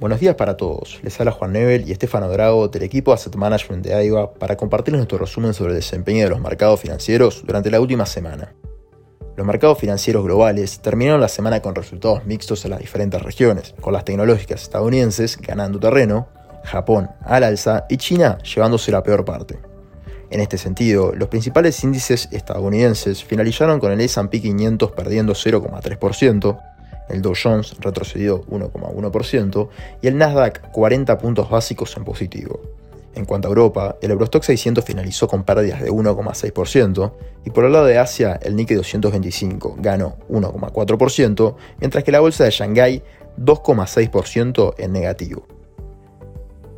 Buenos días para todos. Les habla Juan Nebel y Estefano Drago del equipo Asset Management de AIVA para compartirles nuestro resumen sobre el desempeño de los mercados financieros durante la última semana. Los mercados financieros globales terminaron la semana con resultados mixtos en las diferentes regiones, con las tecnológicas estadounidenses ganando terreno, Japón al alza y China llevándose la peor parte. En este sentido, los principales índices estadounidenses finalizaron con el S&P 500 perdiendo 0,3%, el Dow Jones retrocedió 1,1% y el Nasdaq 40 puntos básicos en positivo. En cuanto a Europa, el Eurostock 600 finalizó con pérdidas de 1,6% y por el lado de Asia, el Nikkei 225 ganó 1,4%, mientras que la bolsa de Shanghái 2,6% en negativo.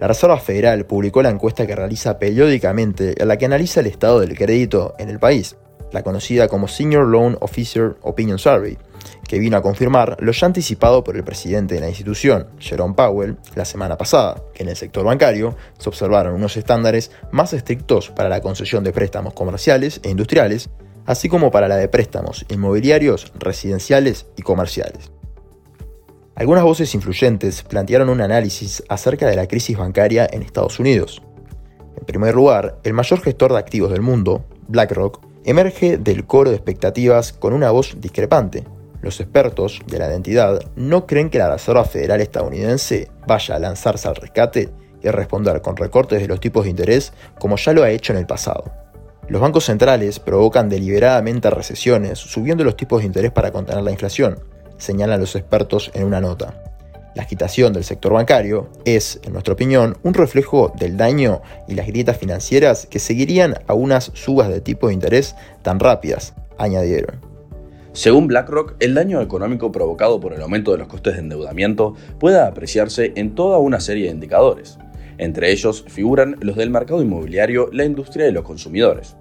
La Reserva Federal publicó la encuesta que realiza periódicamente en la que analiza el estado del crédito en el país, la conocida como Senior Loan Officer Opinion Survey, que vino a confirmar lo ya anticipado por el presidente de la institución, Jerome Powell, la semana pasada, que en el sector bancario se observaron unos estándares más estrictos para la concesión de préstamos comerciales e industriales, así como para la de préstamos inmobiliarios, residenciales y comerciales. Algunas voces influyentes plantearon un análisis acerca de la crisis bancaria en Estados Unidos. En primer lugar, el mayor gestor de activos del mundo, BlackRock, emerge del coro de expectativas con una voz discrepante. Los expertos de la identidad no creen que la Reserva Federal estadounidense vaya a lanzarse al rescate y responder con recortes de los tipos de interés como ya lo ha hecho en el pasado. Los bancos centrales provocan deliberadamente recesiones subiendo los tipos de interés para contener la inflación, señalan los expertos en una nota. La agitación del sector bancario es, en nuestra opinión, un reflejo del daño y las grietas financieras que seguirían a unas subas de tipo de interés tan rápidas, añadieron. Según BlackRock, el daño económico provocado por el aumento de los costes de endeudamiento puede apreciarse en toda una serie de indicadores. Entre ellos figuran los del mercado inmobiliario, la industria y los consumidores.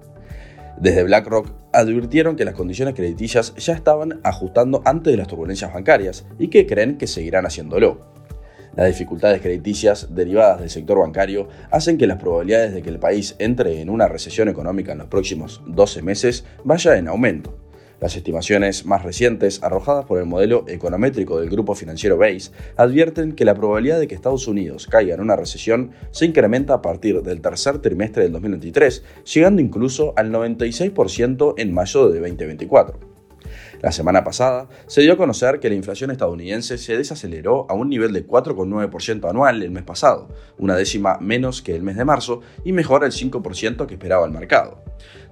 Desde BlackRock advirtieron que las condiciones crediticias ya estaban ajustando antes de las turbulencias bancarias y que creen que seguirán haciéndolo. Las dificultades crediticias derivadas del sector bancario hacen que las probabilidades de que el país entre en una recesión económica en los próximos 12 meses vaya en aumento. Las estimaciones más recientes, arrojadas por el modelo econométrico del grupo financiero Base, advierten que la probabilidad de que Estados Unidos caiga en una recesión se incrementa a partir del tercer trimestre del 2023, llegando incluso al 96% en mayo de 2024. La semana pasada se dio a conocer que la inflación estadounidense se desaceleró a un nivel de 4,9% anual el mes pasado, una décima menos que el mes de marzo y mejor el 5% que esperaba el mercado.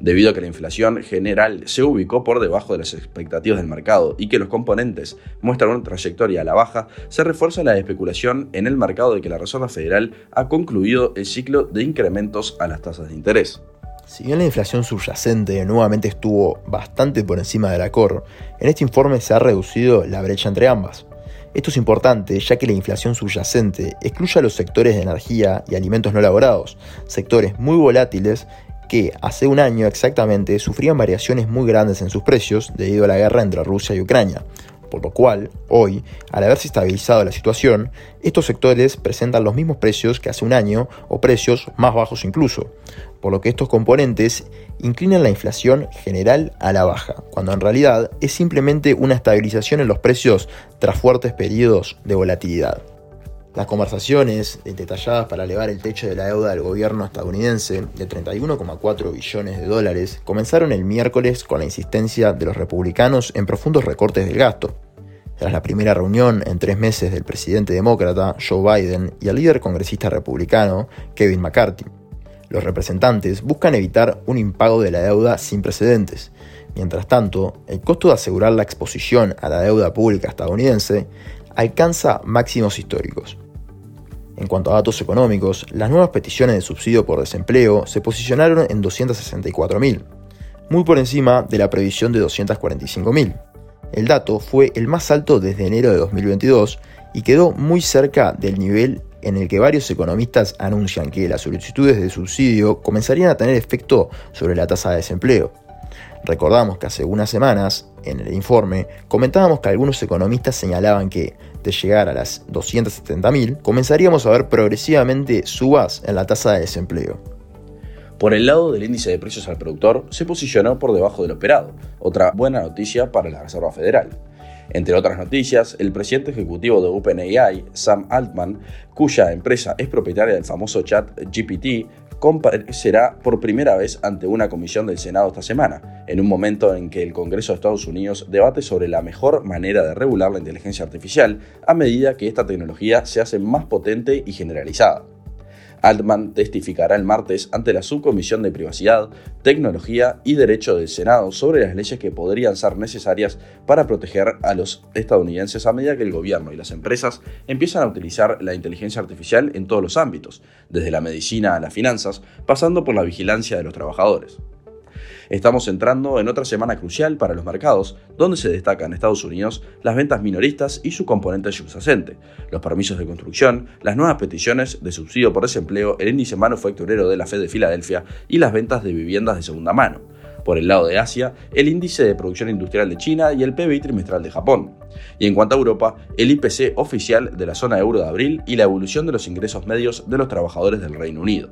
Debido a que la inflación general se ubicó por debajo de las expectativas del mercado y que los componentes muestran una trayectoria a la baja, se refuerza la especulación en el mercado de que la Reserva Federal ha concluido el ciclo de incrementos a las tasas de interés. Si bien la inflación subyacente nuevamente estuvo bastante por encima de la core, en este informe se ha reducido la brecha entre ambas. Esto es importante ya que la inflación subyacente excluye a los sectores de energía y alimentos no elaborados, sectores muy volátiles que hace un año exactamente sufrían variaciones muy grandes en sus precios debido a la guerra entre Rusia y Ucrania, por lo cual, hoy, al haberse estabilizado la situación, estos sectores presentan los mismos precios que hace un año o precios más bajos incluso, por lo que estos componentes inclinan la inflación general a la baja, cuando en realidad es simplemente una estabilización en los precios tras fuertes periodos de volatilidad. Las conversaciones detalladas para elevar el techo de la deuda del gobierno estadounidense de 31,4 billones de dólares comenzaron el miércoles con la insistencia de los republicanos en profundos recortes del gasto. Tras la primera reunión en tres meses del presidente demócrata Joe Biden y el líder congresista republicano Kevin McCarthy, los representantes buscan evitar un impago de la deuda sin precedentes. Mientras tanto, el costo de asegurar la exposición a la deuda pública estadounidense alcanza máximos históricos. En cuanto a datos económicos, las nuevas peticiones de subsidio por desempleo se posicionaron en 264.000, muy por encima de la previsión de 245.000. El dato fue el más alto desde enero de 2022 y quedó muy cerca del nivel en el que varios economistas anuncian que las solicitudes de subsidio comenzarían a tener efecto sobre la tasa de desempleo. Recordamos que hace unas semanas, en el informe, comentábamos que algunos economistas señalaban que, de llegar a las 270.000, comenzaríamos a ver progresivamente subas en la tasa de desempleo. Por el lado del índice de precios al productor, se posicionó por debajo del operado, otra buena noticia para la Reserva Federal. Entre otras noticias, el presidente ejecutivo de OpenAI, Sam Altman, cuya empresa es propietaria del famoso chat GPT, comparecerá por primera vez ante una comisión del Senado esta semana, en un momento en que el Congreso de Estados Unidos debate sobre la mejor manera de regular la inteligencia artificial a medida que esta tecnología se hace más potente y generalizada. Altman testificará el martes ante la Subcomisión de Privacidad, Tecnología y Derecho del Senado sobre las leyes que podrían ser necesarias para proteger a los estadounidenses a medida que el gobierno y las empresas empiezan a utilizar la inteligencia artificial en todos los ámbitos, desde la medicina a las finanzas, pasando por la vigilancia de los trabajadores. Estamos entrando en otra semana crucial para los mercados, donde se destacan en Estados Unidos las ventas minoristas y su componente subyacente, los permisos de construcción, las nuevas peticiones de subsidio por desempleo, el índice manufacturero de la Fed de Filadelfia y las ventas de viviendas de segunda mano. Por el lado de Asia, el índice de producción industrial de China y el PBI trimestral de Japón. Y en cuanto a Europa, el IPC oficial de la zona euro de abril y la evolución de los ingresos medios de los trabajadores del Reino Unido.